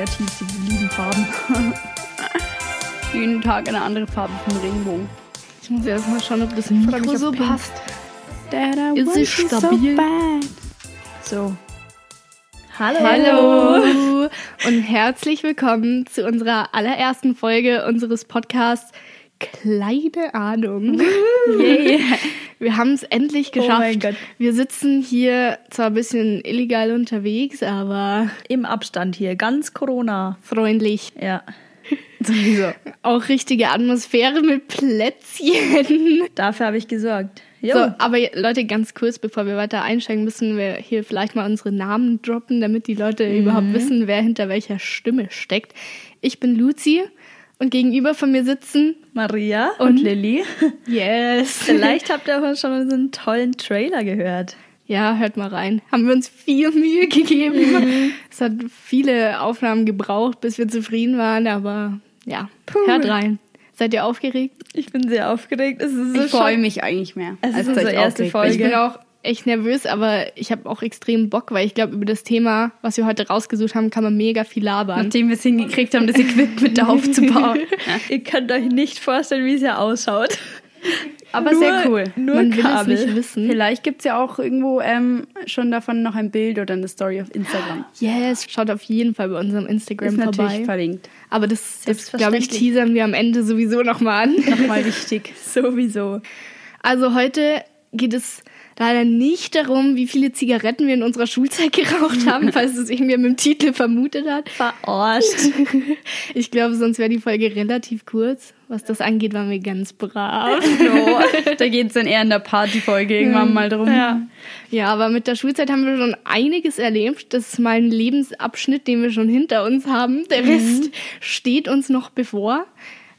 kreativ, sie lieben Farben. Jeden Tag eine andere Farbe vom Regenbogen. Ich muss erst mal schauen, ob das Mikro so passt. Ist es stabil? So. Hallo. Hallo und herzlich willkommen zu unserer allerersten Folge unseres Podcasts Kleine Ahnung. Yay. Wir haben es endlich Oh geschafft. mein Gott. Wir sitzen hier zwar ein bisschen illegal unterwegs, aber Im Abstand hier, ganz Corona. freundlich. Ja. Sowieso. Auch richtige Atmosphäre mit Plätzchen. Dafür habe ich gesorgt. Jo. So, aber Leute, ganz kurz, bevor wir weiter einsteigen, müssen wir hier vielleicht mal unsere Namen droppen, damit die Leute Mhm. überhaupt wissen, wer hinter welcher Stimme steckt. Ich bin Luzi und gegenüber von mir sitzen Maria und, Und? Lilly. Yes. Vielleicht habt ihr auch schon mal so einen tollen Trailer gehört. Ja, hört mal rein. Haben wir uns viel Mühe gegeben. Mhm. Es hat viele Aufnahmen gebraucht, bis wir zufrieden waren, aber ja, hört rein. Seid ihr aufgeregt? Ich bin sehr aufgeregt. Ist Ich freue mich eigentlich mehr. Es ist als unsere dass ich erste Folge. Ich bin auch echt nervös, aber ich habe auch extrem Bock, weil ich glaube, über das Thema, was wir heute rausgesucht haben, kann man mega viel labern. Nachdem wir es hingekriegt haben, das Equipment da aufzubauen. Ihr könnt euch nicht vorstellen, wie es hier ausschaut. Aber Nur- sehr cool. Nur Man will Kabel. es nicht wissen. Vielleicht gibt es ja auch irgendwo ähm, schon davon noch ein Bild oder eine Story auf Instagram. Yes, schaut auf jeden Fall bei unserem Instagram Ist natürlich vorbei. verlinkt. Aber das, das glaube ich, teasern wir am Ende sowieso nochmal an. Nochmal wichtig. Sowieso. Also heute geht es leider nicht darum, wie viele Zigaretten wir in unserer Schulzeit geraucht haben, falls es irgendwer mit dem Titel vermutet hat. Verarscht. Ich glaube, sonst wäre die Folge relativ kurz. Was das angeht, waren wir ganz brav. No, da geht es dann eher in der Partyfolge irgendwann mal drum. Ja. Ja, aber mit der Schulzeit haben wir schon einiges erlebt. Das ist mal ein Lebensabschnitt, den wir schon hinter uns haben. Der Rest steht uns noch bevor.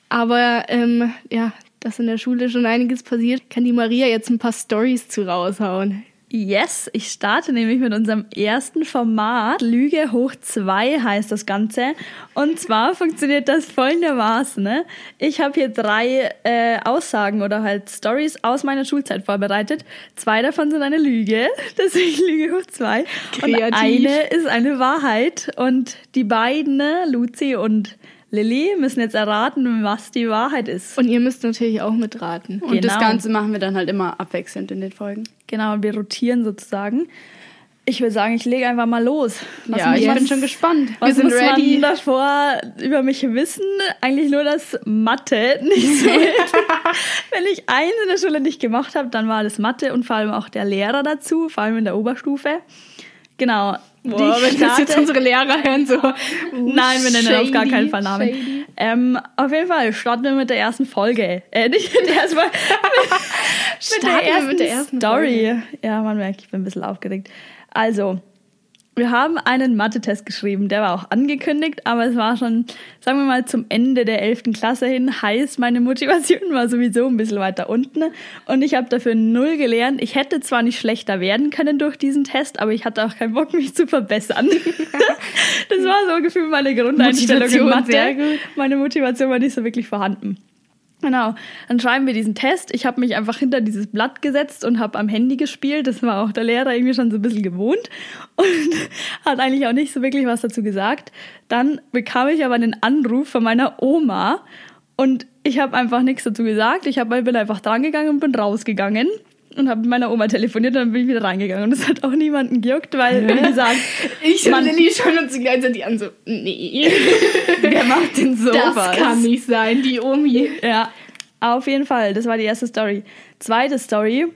Aber ähm, ja, dass in der Schule schon einiges passiert, kann die Maria jetzt ein paar Stories zu raushauen. Yes, ich starte nämlich mit unserem ersten Format. Lüge hoch 2 heißt das Ganze. Und zwar funktioniert das folgendermaßen. Ne? Ich habe hier drei äh, Aussagen oder halt Stories aus meiner Schulzeit vorbereitet. Zwei davon sind eine Lüge, deswegen Lüge hoch 2. Und Kreativ. eine ist eine Wahrheit. Und die beiden, ne, Luzi und Lilly, müssen jetzt erraten, was die Wahrheit ist. Und ihr müsst natürlich auch mitraten. Und das Genau. Ganze machen wir dann halt immer abwechselnd in den Folgen. Genau, wir rotieren sozusagen. Ich würde sagen, ich lege einfach mal los. Was ja, ich muss- bin schon gespannt. Was Wir sind muss ready. man davor über mich wissen? Eigentlich nur, dass Mathe nicht so. Wenn ich eins in der Schule nicht gemacht habe, dann war das Mathe und vor allem auch der Lehrer dazu, vor allem in der Oberstufe. Genau. Boah, wenn das jetzt unsere Lehrer hören, so. Nein, wir nennen auf gar keinen Fall Namen. shady. Ähm, auf jeden Fall starten wir mit der ersten Folge. Äh, nicht mit der ersten Folge. mit, der ersten mit der ersten Story. Ja, man merkt, ich bin ein bisschen aufgeregt. Also, wir haben einen Mathe-Test geschrieben, der war auch angekündigt, aber es war schon, sagen wir mal, zum Ende der 11. Klasse hin. Heißt, meine Motivation war sowieso ein bisschen weiter unten und ich habe dafür null gelernt. Ich hätte zwar nicht schlechter werden können durch diesen Test, aber ich hatte auch keinen Bock, mich zu verbessern. das war so ungefähr meine Grundeinstellung in Motivation, Mathe. sehr gut. Meine Motivation war nicht so wirklich vorhanden. Genau, dann schreiben wir diesen Test. Ich habe mich einfach hinter dieses Blatt gesetzt und habe am Handy gespielt. Das war auch der Lehrer irgendwie schon so ein bisschen gewohnt und hat eigentlich auch nicht so wirklich was dazu gesagt. Dann bekam ich aber einen Anruf von meiner Oma und ich habe einfach nichts dazu gesagt. Ich hab, bin einfach drangegangen und bin rausgegangen und habe mit meiner Oma telefoniert und dann bin ich wieder reingegangen. Und das hat auch niemanden gejuckt, weil, wie gesagt, Ich und Lilly schauen uns die die an, so, nee, Wer macht denn sowas? das kann nicht sein, die Omi. Ja, auf jeden Fall. Das war die erste Story. Zweite Story.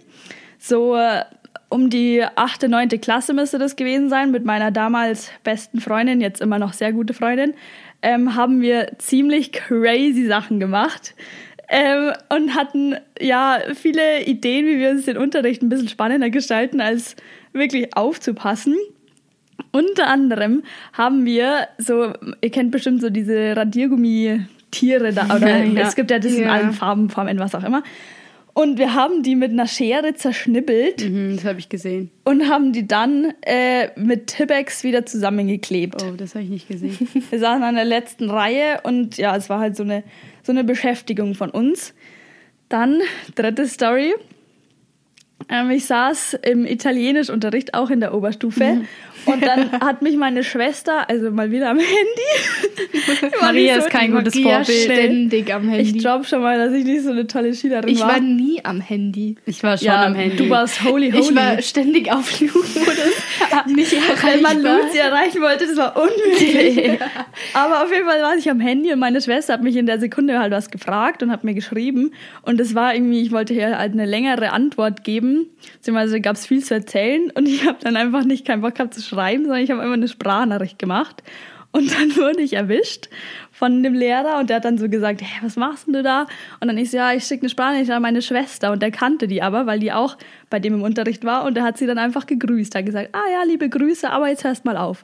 So äh, um die achte, neunte Klasse müsste das gewesen sein, mit meiner damals besten Freundin, jetzt immer noch sehr gute Freundin, ähm, haben wir ziemlich crazy Sachen gemacht. Ähm, und hatten ja viele Ideen, wie wir uns den Unterricht ein bisschen spannender gestalten, als wirklich aufzupassen. Unter anderem haben wir so, ihr kennt bestimmt so diese Radiergummi-Tiere da, oder Ja, es gibt ja das in Ja. allen Farben, Formen, was auch immer. Und wir haben die mit einer Schere zerschnippelt Mhm, das habe ich gesehen. und haben die dann äh, mit Tippex wieder zusammengeklebt. Oh, das habe ich nicht gesehen. Wir saßen an der letzten Reihe und ja, es war halt so eine, so eine Beschäftigung von uns. Dann, dritte Story. Ähm, ich saß im Italienischunterricht, auch in der Oberstufe. Und dann hat mich meine Schwester, also mal wieder am Handy. Maria nicht ist kein gutes Maria Vorbild. ständig am Handy. Ich glaube schon mal, dass ich nicht so eine tolle Schülerin Ich war. war nie am Handy. Ich war schon ja, am Handy. Du warst holy holy. Ich war ständig auf Flugmodus. nicht Wenn man erreichbar. Luzi erreichen wollte, das war unmöglich. Aber auf jeden Fall war ich am Handy und meine Schwester hat mich in der Sekunde halt was gefragt und hat mir geschrieben. Und es war irgendwie, ich wollte hier halt eine längere Antwort geben. Beziehungsweise gab es viel zu erzählen und ich habe dann einfach nicht keinen Bock gehabt zu schreiben, sondern ich habe einfach eine Sprachnachricht gemacht. Und dann wurde ich erwischt von dem Lehrer und der hat dann so gesagt, hey, was machst denn du da? Und dann ich so, ja, ich schicke eine Sprachnachricht an meine Schwester und der kannte die aber, weil die auch bei dem im Unterricht war und der hat sie dann einfach gegrüßt. Er hat gesagt, ah ja, liebe Grüße, aber jetzt hörst mal auf.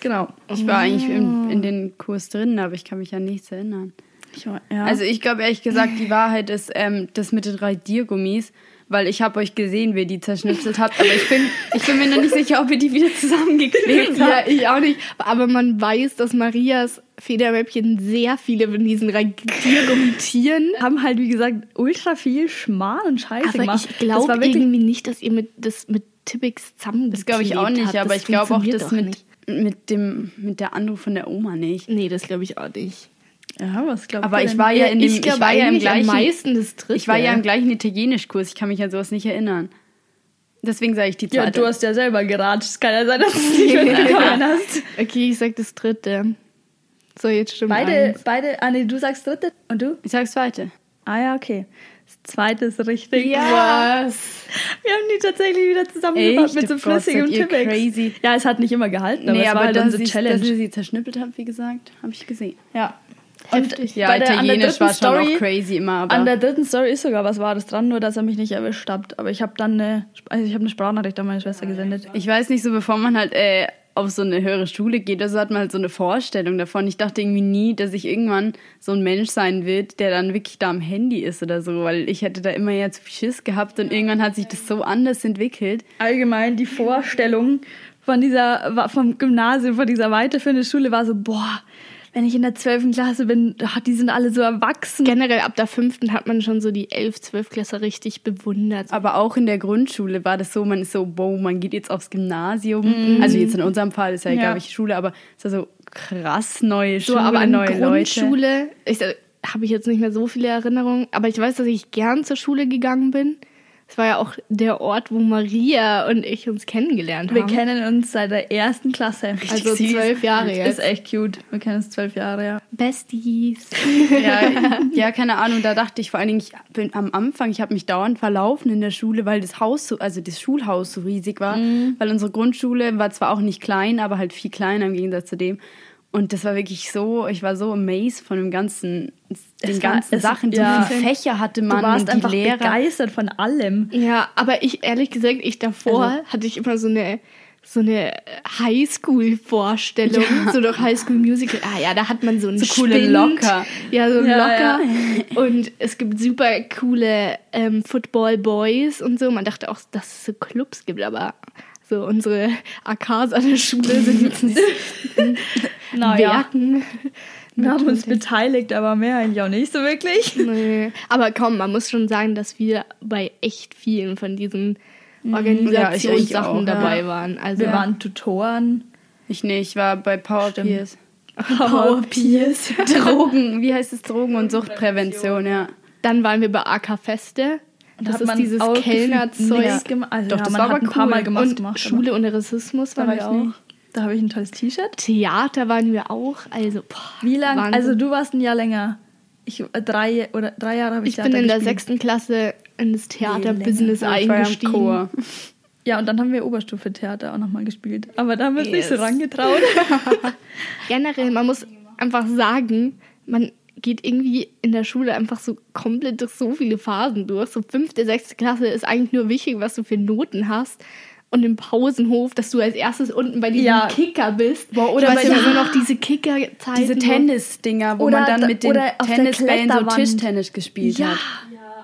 Genau. Ich war eigentlich in, in den Kurs drin, aber ich kann mich an nichts erinnern. Ich, war- ja. Also ich glaube ehrlich gesagt, die Wahrheit ist ähm, das mit den Radiergummis, weil ich habe euch gesehen, wie ihr die zerschnipselt habt, aber ich bin, ich bin mir noch nicht sicher, ob ihr die wieder zusammengeklebt Ja, habt. ich auch nicht. Aber man weiß, dass Marias Federmäppchen sehr viele von diesen Radiergummitieren. haben halt, wie gesagt, ultra viel Schmarrn und Scheiße Aber gemacht. ich Das war glaube wirklich- irgendwie nicht, dass ihr mit, das mit Tippix zusammen Das glaube ich auch nicht, habt. aber Das ich glaube auch funktioniert das doch mit, nicht. mit, dem, mit der Anruf von der Oma nicht. Nee, das glaube ich auch nicht. Ja, was glaubst Aber du ich war ja in dem, ich ich war ja im eigentlich am gleichen, meisten das dritte. ich war ja im gleichen Italienischkurs, ich kann mich an sowas nicht erinnern. Deswegen sage ich die Ja, zweite. du hast ja selber geratscht. Es kann ja sein, dass du es nicht mitbekommen hast. Okay, ich sag das dritte. So, jetzt stimmt Beide, eins. beide, ah nee, du sagst dritte und du? ich sage zweite. Ah ja, okay. Das zweite ist richtig. Was? Wir haben die tatsächlich wieder zusammengebracht mit so Oh flüssigem Tippex. crazy. Ja, es hat nicht immer gehalten, aber nee, es war aber halt unsere Challenge. dass ihr sie zerschnippelt habt, wie gesagt, habe ich gesehen. ja. Und Heftig. Ja, bei der, an der Italienisch war schon Story, auch crazy immer, aber An der dritten Story ist sogar was Wahres dran, nur dass er mich nicht erwischt hat. Aber ich habe dann eine, also ich habe eine Sprachnachricht an meine Schwester gesendet. ich weiß nicht, so bevor man halt äh, auf so eine höhere Schule geht, also hat man halt so eine Vorstellung davon. Ich dachte irgendwie nie, dass ich irgendwann so ein Mensch sein wird, der dann wirklich da am Handy ist oder so, weil ich hätte da immer ja zu viel Schiss gehabt und irgendwann hat sich das so anders entwickelt. Allgemein die Vorstellung von dieser, vom Gymnasium, von dieser weiterführenden Schule war so, boah, wenn ich in der 12. Klasse bin, ah, die sind alle so erwachsen. Generell ab der fünften hat man schon so die 11, 12 Klasse richtig bewundert. Aber auch in der Grundschule war das so, man ist so, wow, man geht jetzt aufs Gymnasium. Also jetzt in unserem Fall ist ja, Ja. glaube ich, Schule, aber es war so krass neue So, Schule, aber an neue Leute. Grundschule, ich äh, habe ich jetzt nicht mehr so viele Erinnerungen, aber ich weiß, dass ich gern zur Schule gegangen bin. Es war ja auch der Ort, wo Maria und ich uns kennengelernt Wir haben. kennen uns seit der ersten Klasse. also süß. zwölf Jahre Das jetzt. ist echt cute. Wir kennen uns zwölf Jahre, ja. Besties. Ja, ja, keine Ahnung, da dachte ich vor allen Dingen, ich bin am Anfang, ich habe mich dauernd verlaufen in der Schule, weil das Haus so, also das Schulhaus so riesig war, weil unsere Grundschule war zwar auch nicht klein, aber halt viel kleiner im Gegensatz zu dem. Und das war wirklich so, ich war so amazed von dem ganzen, den Es war- ganzen es- Sachen. ja. So viele Fächer hatte Du man warst und die einfach Lehrer. begeistert von allem. Ja, aber ich ehrlich gesagt, ich davor Also- hatte ich immer so eine so eine Highschool-Vorstellung, so doch Highschool-Musical. Ah ja, da hat man so einen So coole Spind. Locker. Ja, so einen Ja, Locker. Und es gibt super coole ähm, Football-Boys und so. Man dachte auch, dass es so Clubs gibt, aber so unsere AKs an der Schule sind jetzt nicht Naja, Werken. wir haben uns beteiligt, aber mehr eigentlich auch nicht so wirklich. Nee. Aber komm, man muss schon sagen, dass wir bei echt vielen von diesen Ja, Organisationssachen ja. dabei waren. Also Wir waren Tutoren. Ich nicht, ich war bei Power Stimmt. Peers. Power Peers. Drogen, wie heißt es? Drogen- und Suchtprävention, ja. Dann waren wir bei AK Feste. Und Das ist dieses Kellnerzeug. gemacht. Also Doch, ja, das war aber ein paar cool. Mal gemacht, Und gemacht, Schule und Rassismus waren war wir ich auch. nicht. aber Da habe ich ein tolles T-Shirt. Theater waren wir auch. Also, boah, Wie lange? Also du warst ein Jahr länger. Ich äh, drei oder drei Jahre habe ich ich bin in der gespielt. sechsten Klasse in das Theaterbusiness Ja, ja eingestiegen. Ja, und dann haben wir Oberstufe Theater auch nochmal gespielt. Aber da haben wir uns nicht so Yes. rangetraut. Generell, man muss einfach sagen, man geht irgendwie in der Schule einfach so komplett durch so viele Phasen durch. So fünfte, sechste Klasse ist eigentlich nur wichtig, was du für Noten hast. Und im Pausenhof, dass du als erstes unten bei diesem Ja. Kicker bist. Boah, oder bei du den- immer noch diese Kicker-Zeiten. Diese Tennisdinger, wo man dann da- mit den Tennisbällen so. Tischtennis gespielt Ja. hat.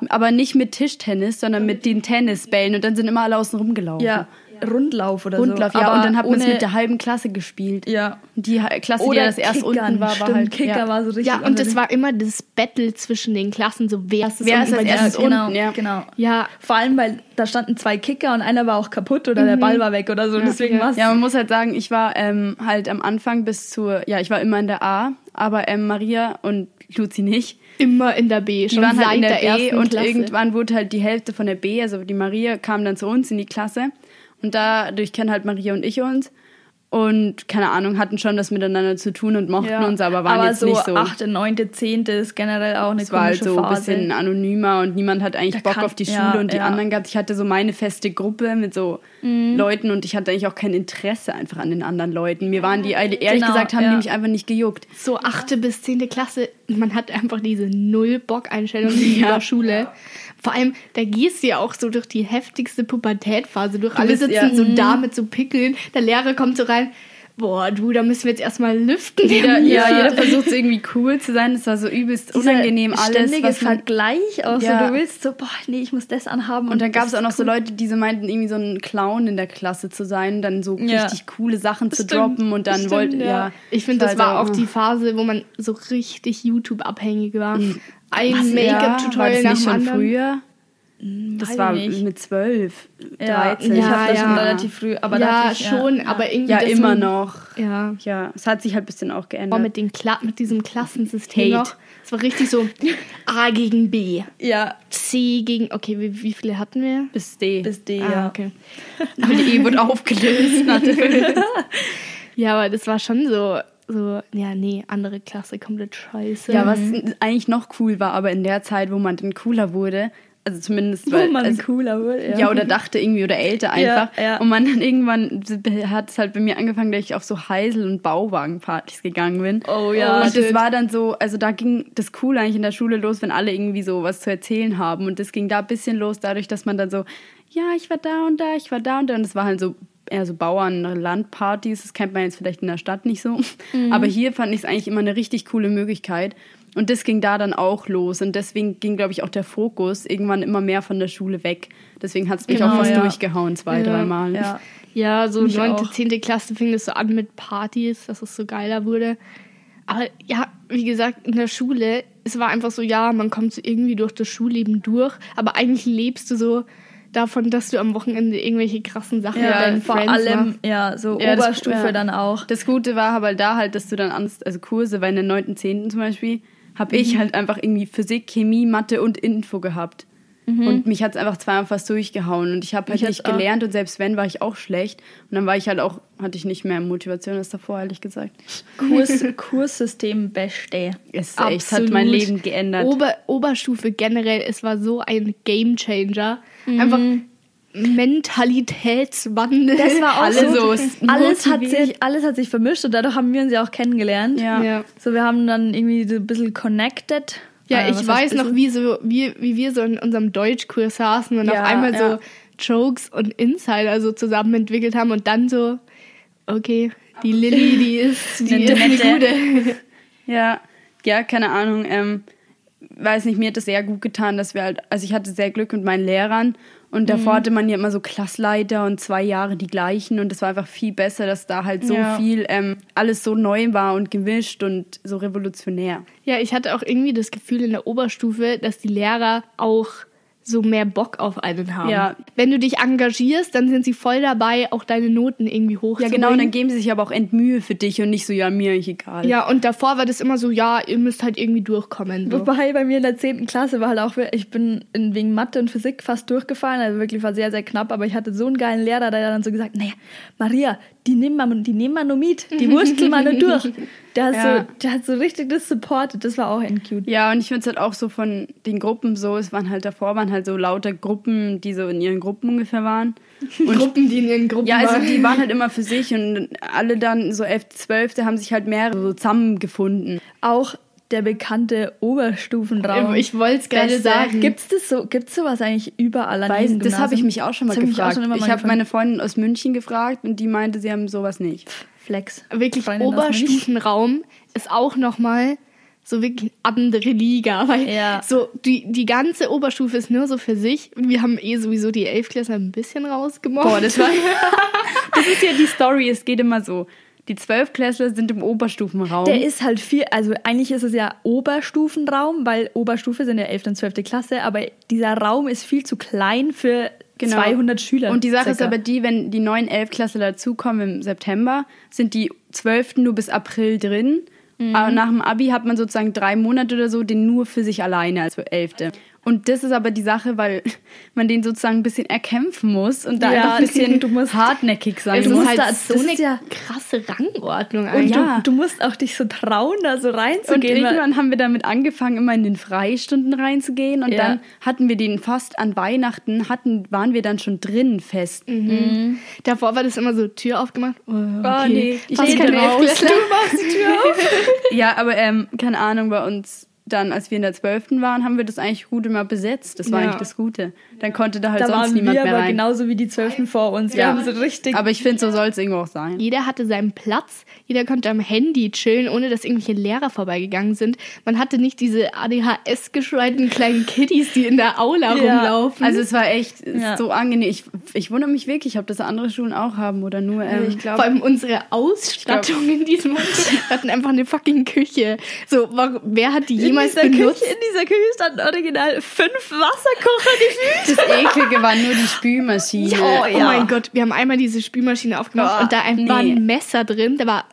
Aber nicht mit Tischtennis, sondern mit den Tennisbällen und dann sind immer alle außen rumgelaufen. Ja. Rundlauf oder Rundlauf, so. ja. aber Und dann hat man es mit der halben Klasse gespielt. Ja. Die Klasse, die Oder ja das erst Kickern, unten war, war stimmt, halt. Kicker ja. war so richtig. Ja, und den- war immer das Battle zwischen den Klassen, so wer ist Wer ist unten als erstes genau, unten, ja. genau. Ja, Vor allem, weil da standen zwei Kicker und einer war auch kaputt oder der Ball war weg oder so. Deswegen ja. war es. Ja, man muss halt sagen, ich war ähm, halt am Anfang bis zur, ja, ich war immer in der A, aber ähm, Maria und Luzi nicht. immer in der B, Die schon waren seit halt in der, der, B ersten und Klasse. irgendwann wurde halt die Hälfte von der B, also die Maria kam dann zu uns in die Klasse und dadurch kennen halt Maria und ich uns und keine Ahnung, hatten schon das miteinander zu tun und mochten Ja. uns, aber waren aber jetzt so nicht so. 8., 9., 10. ist generell auch eine es war halt so ein bisschen anonymer und niemand hat eigentlich Da Bock kann- auf die Schule ja, und die ja. Anderen gehabt. Ich hatte so meine feste Gruppe mit so Leuten und ich hatte eigentlich auch kein Interesse einfach an den anderen Leuten. Mir waren die, ehrlich Genau, gesagt, haben ja. die mich einfach nicht gejuckt. so achte bis zehnte Klasse, man hat einfach diese Null-Bock-Einstellung gegenüber Schule. Vor allem, da gehst du ja auch so durch die heftigste Pubertätphase durch. Alle sitzen ja. so da mit so Pickeln. Der Lehrer kommt so rein. Boah, du, da müssen wir jetzt erstmal lüften. Jeder, ja, jeder versucht irgendwie cool zu sein. Es war so übelst Dieser unangenehm alles. ständige Was man, Vergleich auch Ja. so. Du willst so, boah, nee, ich muss das anhaben. und dann gab es das auch noch ist so cool. Leute, die so meinten, irgendwie so ein Clown in der Klasse zu sein, dann so Ja. richtig coole Sachen zu Stimmt. droppen und dann wollte, ja. ja. Ich finde, das halt war so, auch die Phase, wo man so richtig YouTube-abhängig war. Ein Was, ja, war Make-up-Tutorial das nach nicht dem schon anderen. früher? Das Weiß war ich nicht. mit zwölf, Ja, 13. ich Ja, habe das schon ja. relativ früh. Aber ja, dadurch, schon, ja. aber irgendwie. Ja, das immer noch. Ja. Ja, es hat sich halt ein bisschen auch geändert. mit, den Kla mit diesem Klassensystem Hate. noch. Es war richtig so A gegen B, Ja, C gegen. Okay, wie, wie viele hatten wir? bis D. bis D, Ah, ja. okay. Aber die E wurde aufgelöst. Ja, aber das war schon so, so, ja, nee, andere Klasse, komplett scheiße. ja, was eigentlich noch cool war, aber in der Zeit, wo man dann cooler wurde, also zumindest, weil, Wo man also, cooler wird. ja. oder dachte irgendwie oder älter einfach. ja. Und man dann irgendwann hat es halt bei mir angefangen, dass ich auf so Heisel- und Bauwagenpartys gegangen bin. Oh ja, Und das shit. war dann so, also da ging das cool eigentlich in der Schule los, wenn alle irgendwie so was zu erzählen haben. Und das ging da ein bisschen los, dadurch, dass man dann so, ja, ich war da und da, ich war da und da. Und das war halt so eher so Bauern-Landpartys. Das kennt man jetzt vielleicht in der Stadt nicht so. Mhm. Aber hier fand ich es eigentlich immer eine richtig coole Möglichkeit. Und das ging da dann auch los. Und deswegen ging, glaube ich, auch der Fokus irgendwann immer mehr von der Schule weg. Deswegen hat es mich Genau, auch fast ja. durchgehauen, zwei, Ja, dreimal. Ja. Ja, so Mich 9., auch. 10. Klasse fing das so an mit Partys, dass es so geiler wurde. Aber ja, wie gesagt, in der Schule, es war einfach so, ja, man kommt so irgendwie durch das Schulleben durch, aber eigentlich lebst du so davon, dass du am Wochenende irgendwelche krassen Sachen mit Ja, deinen vor Friends allem, machst. ja, so Ja, das- Oberstufe ja. dann auch. Das Gute war aber da halt, dass du dann anders, also Kurse, weil in der 9., 10. zum Beispiel, habe Mhm. ich halt einfach irgendwie Physik, Chemie, Mathe und Info gehabt. Und mich hat es einfach zweimal fast durchgehauen. Und ich habe halt Mhm. Nicht gelernt und selbst wenn, war ich auch schlecht. Und dann war ich halt auch, hatte ich nicht mehr Motivation als davor, ehrlich gesagt. Kurs, Kurssystem beste. Es echt, hat mein. Leben geändert. Ober, Oberstufe generell, es war so ein Gamechanger. Mhm. Einfach Mentalitätswandel. Das war auch Alle so. alles, hat sich, alles hat sich vermischt und dadurch haben wir uns ja auch kennengelernt. Ja. Ja. So, wir haben dann irgendwie so ein bisschen connected. Ja, Äh, ich weiß noch, wie, so, wie, wie wir so in unserem Deutschkurs saßen und Ja, auf einmal ja. so Jokes und Insider so zusammen entwickelt haben und dann so, okay, die Lilly, die ist, die ist eine gute. Ja, ja, keine Ahnung. Ähm, weiß nicht, mir hat das sehr gut getan, dass wir halt, also ich hatte sehr Glück mit meinen Lehrern und davor hatte man ja immer so Klassleiter und zwei Jahre die gleichen und das war einfach viel besser, dass da halt so Ja. viel ähm, alles so neu war und gemischt und so revolutionär. Ja, ich hatte auch irgendwie das Gefühl in der Oberstufe, dass die Lehrer auch so mehr Bock auf einen haben. Ja. Wenn du dich engagierst, dann sind sie voll dabei, auch deine Noten irgendwie Ja, hochzubringen. genau, und dann geben sie sich aber auch Endmühe für dich und nicht so, ja, mir eigentlich egal. Ja, und davor war das immer so, ja, ihr müsst halt irgendwie durchkommen. So. Wobei bei mir in der 10. Klasse war halt auch, ich bin in, wegen Mathe und Physik fast durchgefallen, also wirklich war sehr, sehr knapp, aber ich hatte so einen geilen Lehrer, der dann so gesagt, naja, Maria, die nehmen wir, die nehmen wir nur mit, die wursteln wir nur durch. Der hat, Ja. so, der hat so richtig das supportet, das war auch end cute. Ja, und ich finde es halt auch so von den Gruppen so, es waren halt davor, waren halt so lauter Gruppen, die so in ihren Gruppen ungefähr waren. Und Gruppen, die in ihren Gruppen Ja, also waren. die waren halt immer für sich und alle dann so 11., 12. haben sich halt mehrere so zusammengefunden. Auch der bekannte Oberstufenraum. Ich wollte es gerade sagen. Gibt's das so, gibt's sowas eigentlich überall an Weiß, das habe ich mich auch schon mal Das hab ich gefragt. immer ich mal habe meine Freundin aus München gefragt und die meinte, sie haben sowas nicht. Flex. wirklich Freundin. Oberstufenraum ist auch nochmal so wirklich andere Liga, weil Ja. so die, die ganze Oberstufe ist nur so für sich. Wir haben eh sowieso die Elfklässler ein bisschen rausgemobbt. Boah, das war. das ist ja die Story. Es geht immer so. Die Zwölfklässler sind im Oberstufenraum. Der ist halt viel, also eigentlich ist es ja Oberstufenraum, weil Oberstufe sind ja 11. und 12. Klasse, aber dieser Raum ist viel zu klein für 200 Schüler. Genau. Und die Sache ist circa. aber die, wenn die neuen Elfklässler dazukommen im September, sind die Zwölften nur bis April drin. Mhm. Aber nach dem Abi hat man sozusagen drei Monate oder so den nur für sich alleine als Elfte. Und das ist aber die Sache, weil man den sozusagen ein bisschen erkämpfen muss und da Ja, einfach ein bisschen du musst- hartnäckig sein du musst halt da- so eine ja- krasse Rangordnung Und eigentlich. ja. du, du musst auch dich so trauen, da so Und reinzugehen. weil- irgendwann haben wir damit angefangen, immer in den Freistunden reinzugehen. Und dann hatten wir den fast an Weihnachten, hatten, waren wir dann schon drin fest. Mhm. Davor war das immer so Tür aufgemacht. Oh, okay. nee, ich rede keine raus. Elfklässler. machst die Tür auf. Ja, aber ähm, keine Ahnung, bei uns dann, als wir in der 12. waren, haben wir das eigentlich gut immer besetzt. Das war Ja. eigentlich das Gute. Dann konnte da halt Da sonst waren niemand wir mehr aber rein. genauso wie die Zwölften vor uns. Wir Ja. haben so richtig. Aber ich finde, so soll es irgendwo auch sein. Jeder hatte seinen Platz, jeder konnte am Handy chillen, ohne dass irgendwelche Lehrer vorbeigegangen sind. Man hatte nicht diese ADHS-geschreiten kleinen Kiddies, die in der Aula Ja. rumlaufen. Also es war echt Ja. so angenehm. Ich, ich wundere mich wirklich, ob das andere Schulen auch haben oder nur. Ähm, ich glaub- Vor allem unsere Ausstattung in diesem. Wir hatten einfach eine fucking Küche. So, warum, wer hat die in jemals dieser, benutzt? Küche, in dieser Küche standen original fünf Wasserkocher gefühlt. das Eklige war nur die Spülmaschine. Oh, mein Gott, wir haben einmal diese Spülmaschine aufgemacht Oh, und da ein, nee. war ein Messer drin. Da war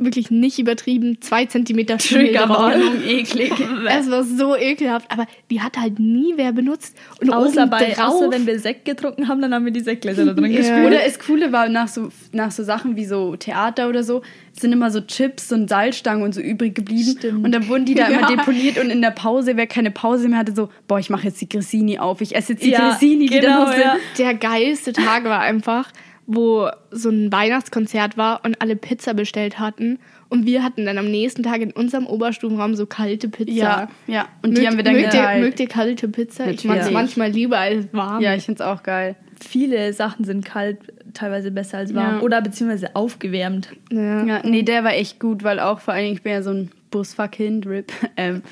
wirklich nicht übertrieben, zwei Zentimeter. Triggerwarnung, eklig. Es war so ekelhaft, aber die hat halt nie wer benutzt. Und Außer, bei, drauf, außer wenn wir Sekt getrunken haben, dann haben wir die Sektgläser da drin Ja. gespült. Oder das Coole war, nach so, nach so Sachen wie so Theater oder so, sind immer so Chips und Salzstangen und so übrig geblieben. Stimmt. Und dann wurden die da immer Ja. deponiert und in der Pause, wer keine Pause mehr hatte, so, boah, ich mache jetzt die Grissini auf. Ich esse jetzt die Ja, Grissini, die da genau, noch sind. ja. der geilste Tag war einfach, wo so ein Weihnachtskonzert war und alle Pizza bestellt hatten. Und wir hatten dann am nächsten Tag in unserem Oberstufenraum so kalte Pizza. Ja, ja. Und die mögt, haben wir dann mögt ihr, geteilt. mögt ihr kalte Pizza? Ich mag es Natürlich. manchmal lieber als warm. Ja, ich find's auch geil. Viele Sachen sind kalt, teilweise besser als warm. Ja. Oder beziehungsweise aufgewärmt. Ja. Ja, nee, der war echt gut, weil auch vor allen Dingen, ich bin ja so ein Busfahrkind, RIP. Ähm,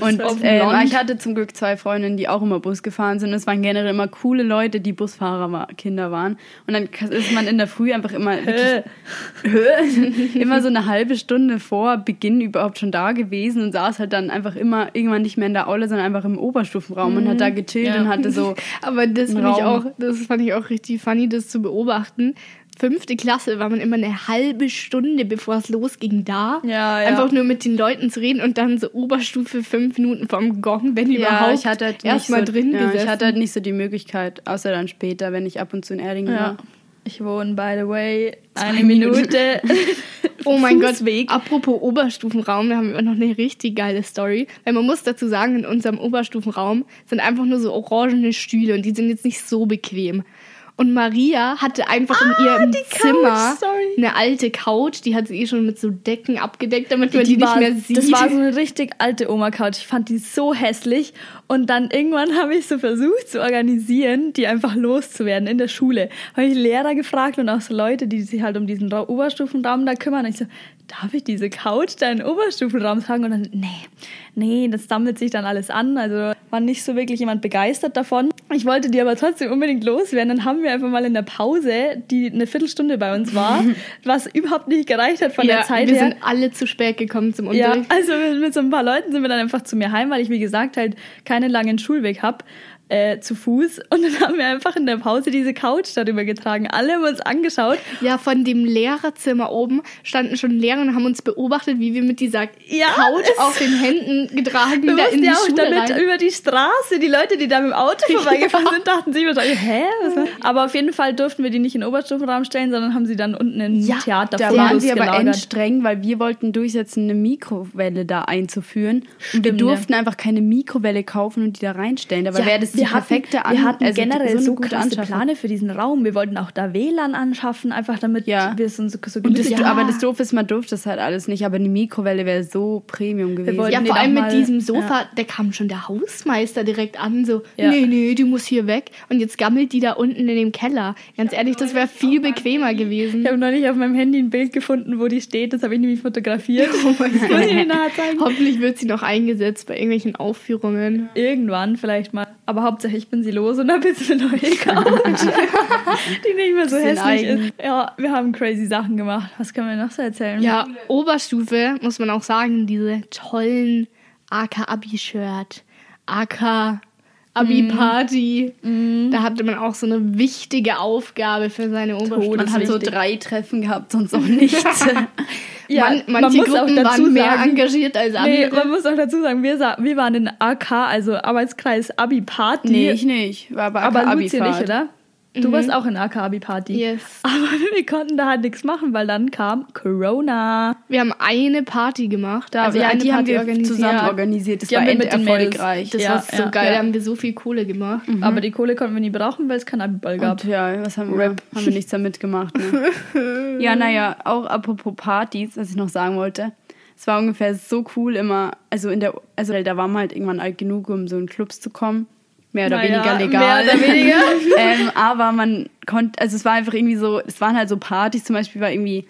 und ähm, ich hatte zum Glück zwei Freundinnen, die auch immer Bus gefahren sind. Und es waren generell immer coole Leute, die Busfahrer war, Kinder waren. Und dann ist man in der Früh einfach immer wirklich, immer so eine halbe Stunde vor Beginn überhaupt schon da gewesen und saß halt dann einfach immer irgendwann nicht mehr in der Aule, sondern einfach im Oberstufenraum und hat da gechillt Ja. und hatte so Aber das, find ich auch, das fand ich auch richtig funny, das zu beobachten. Fünfte Klasse war man immer eine halbe Stunde, bevor es losging, da. Ja, ja. Einfach nur mit den Leuten zu reden und dann so Oberstufe fünf Minuten vom Gong, wenn überhaupt. ich hatte halt erst nicht mal so, drin ja, gesessen. Ich hatte halt nicht so die Möglichkeit, außer dann später, wenn ich ab und zu in Erding Ja. war. Ich wohne, by the way, eine Minute. Oh mein. Gott, apropos Oberstufenraum, da haben wir noch eine richtig geile Story. Weil man muss dazu sagen, in unserem Oberstufenraum sind einfach nur so orangene Stühle und die sind jetzt nicht so bequem. Und Maria hatte einfach in ihrem die Couch, Zimmer sorry. eine alte Couch, die hat sie eh schon mit so Decken abgedeckt, damit man die, nicht war, mehr sieht. Das war so eine richtig alte Oma-Couch. Ich fand die so hässlich. Und dann irgendwann habe ich so versucht zu organisieren, die einfach loszuwerden in der Schule. Habe ich Lehrer gefragt und auch so Leute, die sich halt um diesen Ra- Oberstufenraum da kümmern. Und ich so, darf ich diese Couch da in den Oberstufenraum tragen? Und dann, nee, nee, das sammelt sich dann alles an. Also war nicht so wirklich jemand begeistert davon. Ich wollte die aber trotzdem unbedingt loswerden. Dann haben wir einfach mal in der Pause, die eine Viertelstunde bei uns war, was überhaupt nicht gereicht hat von ja, der Zeit wir her. sind alle zu spät gekommen zum Ja, Unterricht. also mit, mit so ein paar Leuten sind wir dann einfach zu mir heim, weil ich, wie gesagt, halt keinen langen Schulweg hab äh, zu Fuß. Und dann haben wir einfach in der Pause diese Couch darüber getragen. Alle haben uns angeschaut. Ja, von dem Lehrerzimmer oben standen schon Lehrer und haben uns beobachtet, wie wir mit dieser Ja, Couch auf den Händen getragen Wir da in die ja auch Schule damit rein. über die Straße. Die Leute, die da mit dem Auto vorbeigefahren sind, dachten sich wahrscheinlich, hä? War? Aber auf jeden Fall durften wir die nicht in den Oberstufenraum stellen, sondern haben sie dann unten in Ja, Theater Da waren sie aber gelagert. endstreng, weil wir wollten durchsetzen, eine Mikrowelle da einzuführen. und wir Stimmt, durften einfach keine Mikrowelle kaufen und die da reinstellen. Aber Ja, wäre das wir hatten, perfekte An wir hatten also generell so, gute krasse. Pläne für diesen Raum. Wir wollten auch da WLAN anschaffen, einfach damit Ja. wir es uns so, so das, gemütlich- Aber das Doof ist, man durfte das halt alles nicht. Aber eine Mikrowelle wäre so Premium gewesen. Ja, vor allem mit diesem Sofa, da kam schon der Hausmeister direkt an, so, Ja. nee, nee, die muss hier weg. Und jetzt gammelt die da unten in dem Keller. Ganz ehrlich, das wäre viel bequemer gewesen. Ich habe neulich auf meinem Handy ein Bild gefunden, wo die steht. Das habe ich nämlich fotografiert. Oh nachher zeigen. Hoffentlich wird sie noch eingesetzt bei irgendwelchen Aufführungen. Irgendwann vielleicht mal. Aber hauptsächlich ich bin sie los und habe jetzt eine neue Couch, die nicht mehr so Bisschen hässlich eigen. ist. Ja, wir haben crazy Sachen gemacht. Was können wir noch so erzählen? Ja, Oberstufe, muss man auch sagen, diese tollen AK-Abi-Shirt, AK Abi-Party. Da hatte man auch so eine wichtige Aufgabe für seine Oberstufe. man hat so drei Treffen gehabt, sonst auch nichts. Ja, Man, man manche muss auch Gruppen dazu waren mehr sagen- engagiert als Nee, andere. man muss auch dazu sagen, wir, sa- wir waren in AK, also Arbeitskreis Abi-Party. nee, ich nicht. War aber, aber Abi Lucia nicht, oder? Du warst auch in AK Abi-Party. Yes. Aber wir konnten da halt nichts machen, weil dann kam Corona. Wir haben eine Party gemacht. Da, also ja, eine die haben Party wir organisiert. zusammen organisiert. Das Die war haben wir mit enderfolgreich. Das Ja, war so ja, geil, da haben wir so viel Kohle gemacht. Aber die Kohle konnten wir nie brauchen, weil es kein Abiball gab. Und ja, was haben wir? Haben wir nichts damit gemacht. Ne? ja, naja, auch apropos Partys, was ich noch sagen wollte. Es war ungefähr so cool immer, also in der, also da war man halt irgendwann alt genug, um so in Clubs zu kommen. Mehr oder Naja, weniger legal. mehr oder weniger. ähm, aber man konnte, also es war einfach irgendwie so, es waren halt so Partys, zum Beispiel war irgendwie,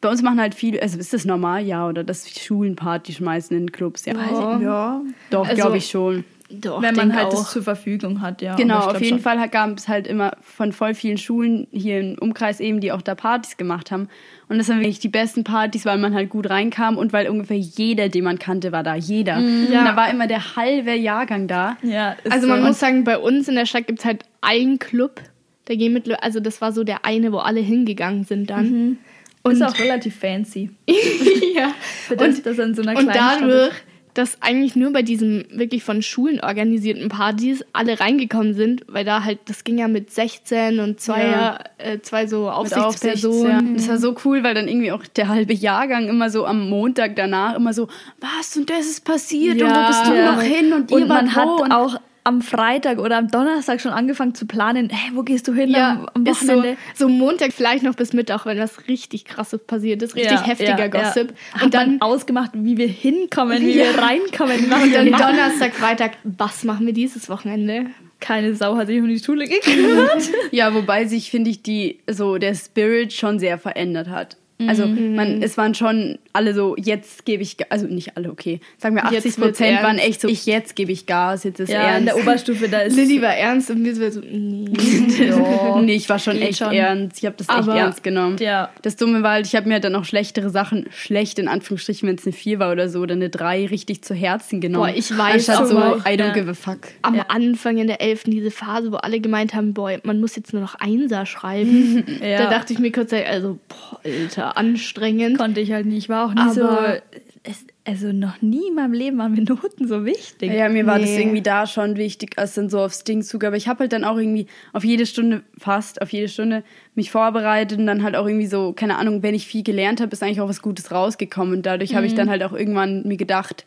bei uns machen halt viel, also ist das normal, ja, oder dass Schulen Party schmeißen in Clubs, ja. Ja. Ja, Doch, Also, glaube ich schon. Doch, wenn man halt auch. das zur Verfügung hat, ja. Genau, auf jeden schon. Fall gab es halt immer von voll vielen Schulen hier im Umkreis eben, die auch da Partys gemacht haben. Und das waren wirklich die besten Partys, weil man halt gut reinkam und weil ungefähr jeder, den man kannte, war da. Jeder. Ja. Und da war immer der halbe Jahrgang da. Ja, Also so. man Und muss sagen, bei uns in der Stadt gibt es halt einen Club. Der gehen mit, also das war so der eine, wo alle hingegangen sind dann. Und ist auch relativ fancy. ja. Für das, und, dass er in so einer und kleinen Stadt dadurch, ist. Dass eigentlich nur bei diesen wirklich von Schulen organisierten Partys alle reingekommen sind, weil da halt, das ging ja mit 16 und zwei, Ja. äh, zwei so Aufsichtspersonen. Aufsichts, ja. Das war so cool, weil dann irgendwie auch der halbe Jahrgang immer so am Montag danach immer so, was und das ist passiert und wo Ja. bist du Ja. noch hin und ihr Und man wart hat auch am Freitag oder am Donnerstag schon angefangen zu planen, hey, wo gehst du hin Ja, am, am ist so, Wochenende? so Montag vielleicht noch bis Mittag, wenn was richtig krasses passiert ist, richtig Ja, heftiger ja, Gossip. Ja. Und dann ausgemacht, wie wir hinkommen, wie Ja. wir reinkommen. Und wir dann machen. Donnerstag, Freitag, was machen wir dieses Wochenende? Keine Sau hat sich um die Schule gekümmert. Ja, wobei sich, finde ich, die, so der Spirit schon sehr verändert hat. Also Mhm. man, es waren schon alle so, jetzt gebe ich, also nicht alle, okay. Sagen wir Jetzt 80 wird's Prozent waren echt so, ich jetzt gebe ich Gas, jetzt ist ja, in ernst. der Oberstufe, da ist Lilly war ernst und wir sind so, nee. Nee, ich war schon echt schon. ernst. Ich habe das echt Aber- ernst genommen. Ja. Das Dumme war halt, ich habe mir dann auch schlechtere Sachen, schlecht in Anführungsstrichen, wenn es eine 4 war oder so, oder eine 3 richtig zu Herzen genommen. Boah, ich weiß Anstatt auch so, mal. I don't Ja. give a fuck. Am Ja. Anfang in der 11. diese Phase, wo alle gemeint haben, boah, man muss jetzt nur noch Einser schreiben. Ja. Da dachte ich mir kurz, also, boah, Alter, anstrengend. konnte ich halt nicht. Ich war auch nie so. Aber- Es, also noch nie in meinem Leben waren mir Noten so wichtig. Ja, mir war das Nee. irgendwie da schon wichtig, als dann so aufs Ding zug. Aber ich habe halt dann auch irgendwie auf jede Stunde, fast auf jede Stunde, mich vorbereitet und dann halt auch irgendwie so, keine Ahnung, wenn ich viel gelernt habe, ist eigentlich auch was Gutes rausgekommen. Und dadurch habe ich dann halt auch irgendwann mir gedacht,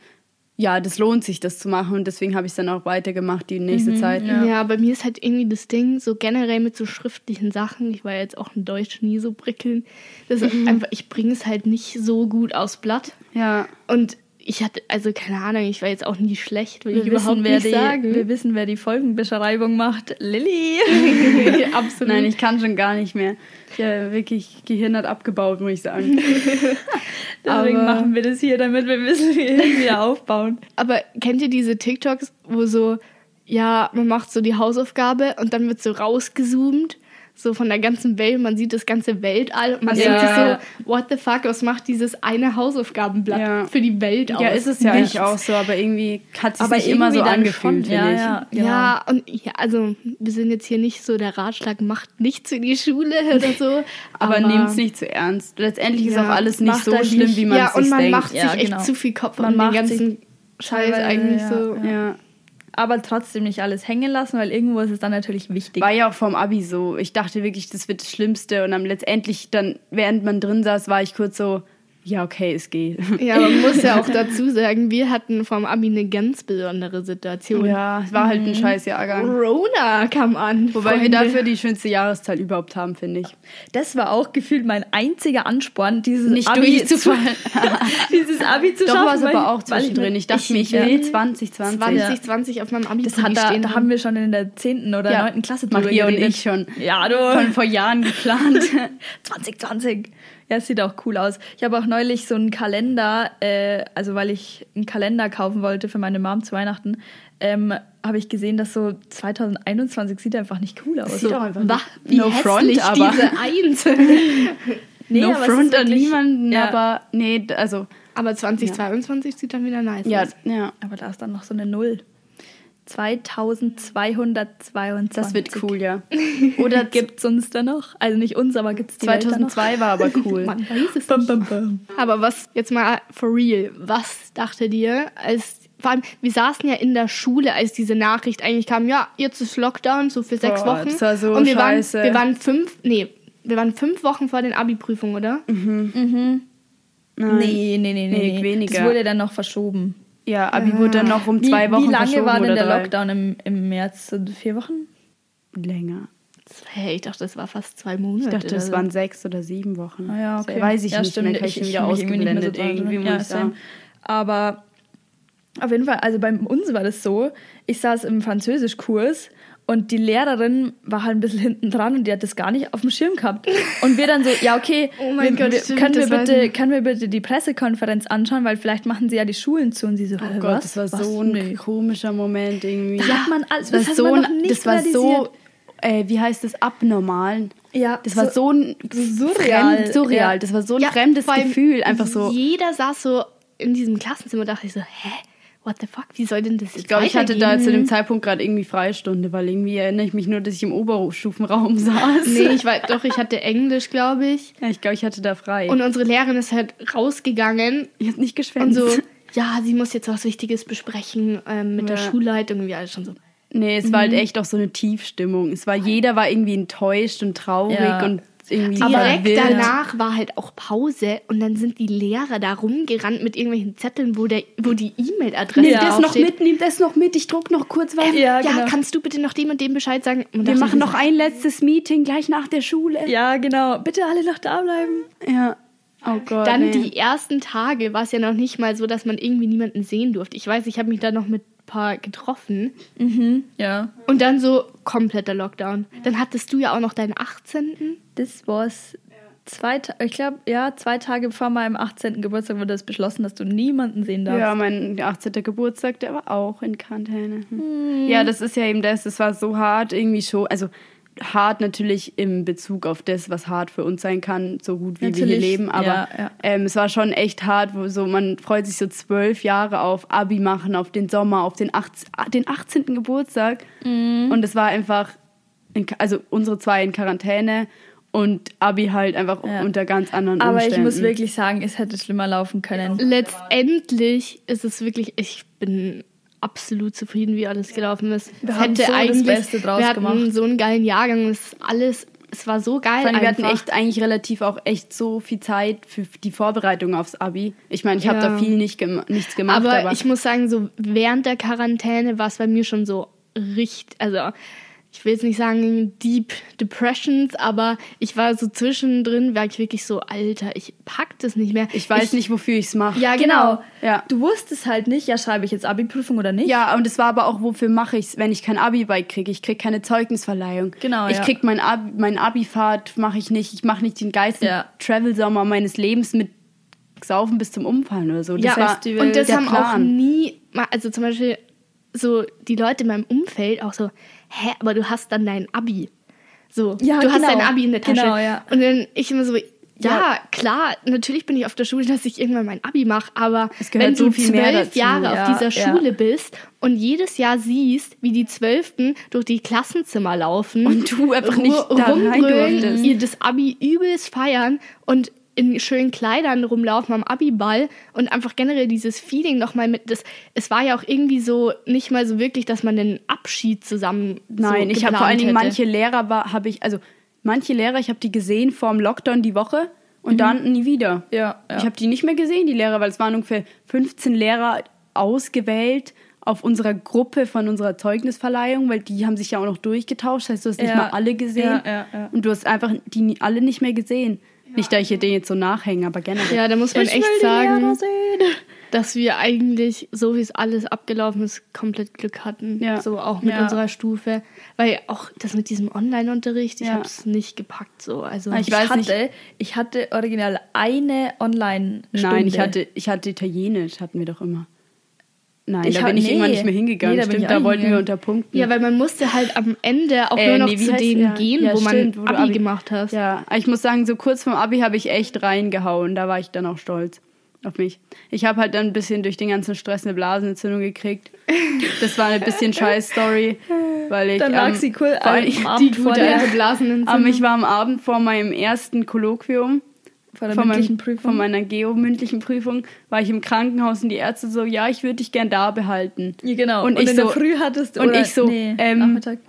ja, das lohnt sich, das zu machen. Und deswegen habe ich es dann auch weitergemacht die nächste Zeit. Ja. bei mir ist halt irgendwie das Ding, so generell mit so schriftlichen Sachen, ich war jetzt auch in Deutsch nie so prickeln, das ist einfach, ich bringe es halt nicht so gut aufs Blatt. Ja. Und ich hatte, also keine Ahnung, ich war jetzt auch nie schlecht, will Wir ich überhaupt wissen, wer nicht die, sagen. wir wissen, wer die Folgenbeschreibung macht. Lilly. Absolut. Nein, ich kann schon gar nicht mehr. Äh, wirklich Gehirn hat abgebaut, muss ich sagen. Deswegen Aber- machen wir das hier, damit wir wissen, wie wir wieder aufbauen. Aber kennt ihr diese TikToks, wo so, ja, man macht so die Hausaufgabe und dann wird so rausgezoomt, so von der ganzen Welt, man sieht das ganze Weltall und man Ja. denkt sich so, what the fuck, was macht dieses eine Hausaufgabenblatt Ja. für die Welt aus? Ja, ist es ja eigentlich auch so, aber irgendwie hat es sich Aber immer so angefühlt, schon. Ja, ja, genau. Ja, und ja, also wir sind jetzt hier nicht so der Ratschlag, macht nichts für die Schule oder so. Aber, nehmt es nicht zu ernst. Letztendlich ist auch alles nicht macht so schlimm, nicht- wie man Ja, es und sich man denkt. macht Ja, sich echt genau. zu viel Kopf Man um den macht ganzen Scheiß eigentlich so. ja. Aber trotzdem nicht alles hängen lassen, weil irgendwo ist es dann natürlich wichtig. War ja auch vom Abi so. Ich dachte wirklich, das wird das Schlimmste. Und dann letztendlich, dann, während man drin saß, war ich kurz so, Ja, okay, es geht. Ja, man muss ja auch dazu sagen, wir hatten vom Abi eine ganz besondere Situation. Ja, es war halt ein scheiß Jahrgang. Corona kam an. Wobei wir Freunde. dafür die schönste Jahreszahl überhaupt haben, finde ich. Das war auch gefühlt mein einziger Ansporn, dieses Nicht Abi durchzufallen. Zu, dieses Abi zu Doch schaffen. war es aber auch zwischendrin. Ich dachte ich- mir, ich ja. will 2020. 2020 auf meinem Abi Das hat da, stehen da haben wir schon in der 10. oder Ja. 9. Klasse Maria und ich schon. Ja, du. Von vor Jahren geplant. 2020. Ja, es sieht auch cool aus. Ich habe auch neulich so einen Kalender, äh, also weil ich einen Kalender kaufen wollte für meine Mom zu Weihnachten, ähm, habe ich gesehen, dass so 2021 sieht einfach nicht cool aus. Sieht auch einfach wie No front, hässlich aber- diese Eins. Nee, no front an niemanden, ja. aber nee, also Aber 2022 sieht dann wieder nice ja, aus. ja, Aber da ist dann noch so eine Null. 2222. das wird cool, ja. Oder Gibt es uns da noch? Also nicht uns, aber gibt es die Welt da noch? 2002 war aber cool. Man weiß es Bam, bam, bam. Aber was, jetzt mal for real, was dachtet ihr, als, vor allem, wir saßen ja in der Schule, als diese Nachricht eigentlich kam, ja, jetzt ist Lockdown, so für sechs Boah, Wochen. das war so Und wir scheiße. waren, wir waren fünf, nee, wir waren fünf Wochen vor den Abi-Prüfungen, oder? Nein. Nee, nee, nee, nee, Nee, nee. weniger. Das wurde dann noch verschoben. Ja, Abi wurde dann noch um Wie, zwei Wochen wie lange war denn der drei. Lockdown im, im März? So Vier Wochen? Länger. Hey, ich dachte, das war fast zwei Monate. Ich dachte, so. waren sechs oder sieben Wochen. Ah ja, okay. weiß ich ja, nicht stimmt. mehr. Kann ich, ich, wieder so ausgeblendet dran irgendwie, erinnern. muss ja. Aber auf jeden Fall, also bei uns war das so, ich saß im Französischkurs und die Lehrerin war halt ein bisschen hinten dran und die hat das gar nicht auf dem Schirm gehabt. Und wir dann so, ja, okay, Oh mein wir, Gott, wir, stimmt, können, wir bitte, ein- können wir bitte die Pressekonferenz anschauen, weil vielleicht machen sie ja die Schulen zu. Und sie so, Oh "Hä, Gott, was? das war Was? so ein Nee. komischer Moment irgendwie. Da hat man alles, das das so, man nicht das war so, realisiert. äh, wie heißt das, abnormal. Ja, Das war so ein surreal, fremd, surreal. ja. Das war so ein Ja, fremdes Gefühl. Einfach so. Jeder saß so in diesem Klassenzimmer und dachte ich so, hä? What the fuck? Wie soll denn das jetzt Ich glaube, ich hatte da zu dem Zeitpunkt gerade irgendwie Freistunde, weil irgendwie erinnere ich mich nur, dass ich im Oberstufenraum saß. Nee, ich war, doch, ich hatte Englisch, glaube ich. Ja, ich glaube, ich hatte da frei. Und unsere Lehrerin ist halt rausgegangen ich habe nicht und geschwänzt. so, ja, sie muss jetzt was Wichtiges besprechen ähm, mit der Ja. Schulleitung. Irgendwie alles schon so. Nee, es war halt echt auch so eine Tiefstimmung. Es war, jeder war irgendwie enttäuscht und traurig Ja. und irgendwie Direkt verwirrt. danach war halt auch Pause und dann sind die Lehrer da rumgerannt mit irgendwelchen Zetteln, wo, der, wo die E-Mail-Adresse Nimm Ja, das noch mit, nimm das noch mit, ich druck noch kurz was. Ähm, Ja, ja, genau. kannst du bitte noch dem und dem Bescheid sagen? Und Wir machen noch ein letztes Meeting gleich nach der Schule. Ja, genau. Bitte alle noch da bleiben. Ja. Oh Gott. Dann nee. die ersten Tage war es ja noch nicht mal so, dass man irgendwie niemanden sehen durfte. Ich weiß, ich habe mich da noch mit ein paar getroffen Ja. und dann so kompletter Lockdown. Dann hattest du ja auch noch deinen 18. Das war's. Zwei, ich glaube, ja, zwei Tage vor meinem 18. Geburtstag wurde es beschlossen, dass du niemanden sehen darfst. Ja, mein 18. Geburtstag, der war auch in Quarantäne. Hm. Ja, das ist ja eben das, das war so hart irgendwie schon, also hart natürlich im Bezug auf das, was hart für uns sein kann, so gut wie wir hier Natürlich, leben, aber ja, ja. Ähm, es war schon echt hart, wo so man freut sich so zwölf Jahre auf Abi machen, auf den Sommer, auf den, 18, den 18. Geburtstag Mhm. und es war einfach, in, also unsere zwei in Quarantäne und Abi halt einfach Ja. unter ganz anderen Aber Umständen. ich muss wirklich sagen, es hätte schlimmer laufen können. Letztendlich ist es wirklich, ich bin absolut zufrieden, wie alles gelaufen ist. Wir haben so das Beste draus wir hatten gemacht. so einen geilen Jahrgang, es alles, es war so geil Vor allem, wir hatten echt eigentlich relativ auch echt so viel Zeit für die Vorbereitung aufs Abi. Ich meine, ich habe Ja. da viel nicht gem nichts gemacht, aber, aber, ich muss sagen, so während der Quarantäne war es bei mir schon so richtig, also ich will jetzt nicht sagen Deep Depressions, aber ich war so zwischendrin, war ich wirklich so, Alter, ich pack das nicht mehr. ich weiß nicht, wofür ich es mache. Ja, genau. Ja. Du wusstest halt nicht, ja, schreibe ich jetzt Abi-Prüfung oder nicht? Ja, und es war aber auch, wofür mache ich es, wenn ich kein Abi-Bike kriege. Ich kriege keine Zeugnisverleihung. Genau, Ich ja. krieg mein Abi, mein Abi-Fahrt mache ich nicht. Ich mache nicht den geilsten Ja. Travel-Sommer meines Lebens mit Saufen bis zum Umfallen oder so. Das ja, war und das haben auch Plan. nie, ma- also zum Beispiel so die Leute in meinem Umfeld auch so, hä, aber du hast dann dein Abi. So, Ja, du hast genau. dein Abi in der Tasche. Genau, ja. Und dann ich immer so, ja, Ja. klar, natürlich bin ich auf der Schule, dass ich irgendwann mein Abi mache, aber wenn du so zwölf. Jahre Ja, auf dieser. Schule bist und jedes Jahr siehst, wie die Zwölften durch die Klassenzimmer laufen Und du einfach nicht da rumbrüllen, ihr das Abi übelst feiern und in schönen Kleidern rumlaufen am Abiball und einfach generell dieses Feeling nochmal mit, das, es war ja auch irgendwie so nicht mal so wirklich, dass man den Abschied zusammen Nein, so ich habe vor allen Dingen manche Lehrer war, habe ich, also manche Lehrer, ich habe die gesehen vor dem Lockdown die Woche Und dann nie wieder. Ja, ja. Ich habe die nicht mehr gesehen, die Lehrer, weil es waren ungefähr 15 Lehrer ausgewählt auf unserer Gruppe von unserer Zeugnisverleihung, weil die haben sich ja auch noch durchgetauscht. Das heißt, du hast nicht Ja. mal alle gesehen. Ja, ja. Und du hast einfach die alle nicht mehr gesehen. Nicht, da ich hier den jetzt so nachhänge, aber generell. Ja, da muss man Ich echt sagen, dass wir eigentlich, so wie es alles abgelaufen ist, komplett Glück hatten. Ja. So auch mit Ja. unserer Stufe. Weil auch das mit diesem Online-Unterricht, ich Ja. habe es nicht gepackt. So. Also, Ah, ich Ich, hatte, nicht. ich hatte original eine Online-Stunde. Nein, ich hatte, ich hatte Italienisch, hatten wir doch immer. Nein, Ich da bin ich nee. irgendwann nicht mehr hingegangen. Nee, da Stimmt, da wollten wir unter Punkten. ja, weil man musste halt am Ende auch Äh, nur noch nee, zu denen ja. gehen, Ja, wo man stimmt, wo du Abi, Abi gemacht hast. Ja, ich muss sagen, so kurz vorm Abi habe ich echt reingehauen. Da war ich dann auch stolz auf mich. Ich habe halt dann ein bisschen durch den ganzen Stress eine Blasenentzündung gekriegt. Das war eine bisschen scheiß Story, weil ich Dann lag ähm, sie cool vor allem- am Die Abend vor gute alte Blasenentzündung. Aber ich war am Abend vor meinem ersten Kolloquium vor der von, mündlichen meinem, Prüfung. von meiner Geo-mündlichen Prüfung war ich im Krankenhaus und die Ärzte so, ja, ich würde dich gern da behalten. ja, genau. Und Und, ich in so- der Früh hattest du und ich so, nee, ähm, Nachmittag.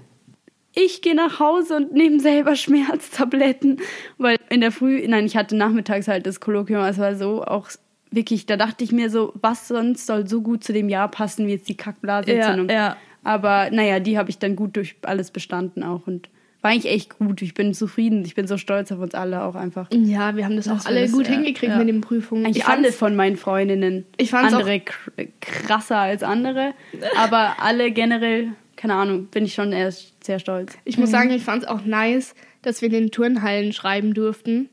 ich gehe nach Hause und nehme selber Schmerztabletten, weil in der Früh, nein, ich hatte nachmittags halt das Kolloquium, es war so auch wirklich, da dachte ich mir so, was sonst soll so gut zu dem Jahr passen wie jetzt die Kackblasenentzündung. Ja, ja. Aber naja, die habe ich dann gut durch alles bestanden auch und war eigentlich echt gut. Ich bin zufrieden, ich bin so stolz auf uns alle auch einfach. ja, wir haben das, Das auch alle das, gut ja, hingekriegt ja. mit den Prüfungen. Eigentlich Ich alle von meinen Freundinnen. Ich fand's andere kr krasser als andere, aber alle generell, keine Ahnung, bin ich schon erst sehr stolz. Ich muss sagen, ich fand es auch nice, dass wir in den Turnhallen schreiben durften,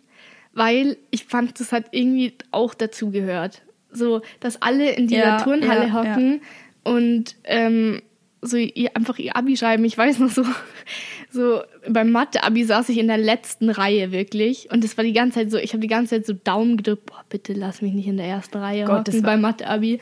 weil ich fand, das hat irgendwie auch dazu gehört. So, dass alle in dieser Ja, Turnhalle ja, hocken und ähm, so ihr, einfach ihr Abi schreiben. Ich weiß noch so, so beim Mathe-Abi saß ich in der letzten Reihe wirklich und es war die ganze Zeit so, ich habe die ganze Zeit so Daumen gedrückt, boah, bitte lass mich nicht in der ersten Reihe Gott, das hocken war- beim Mathe-Abi.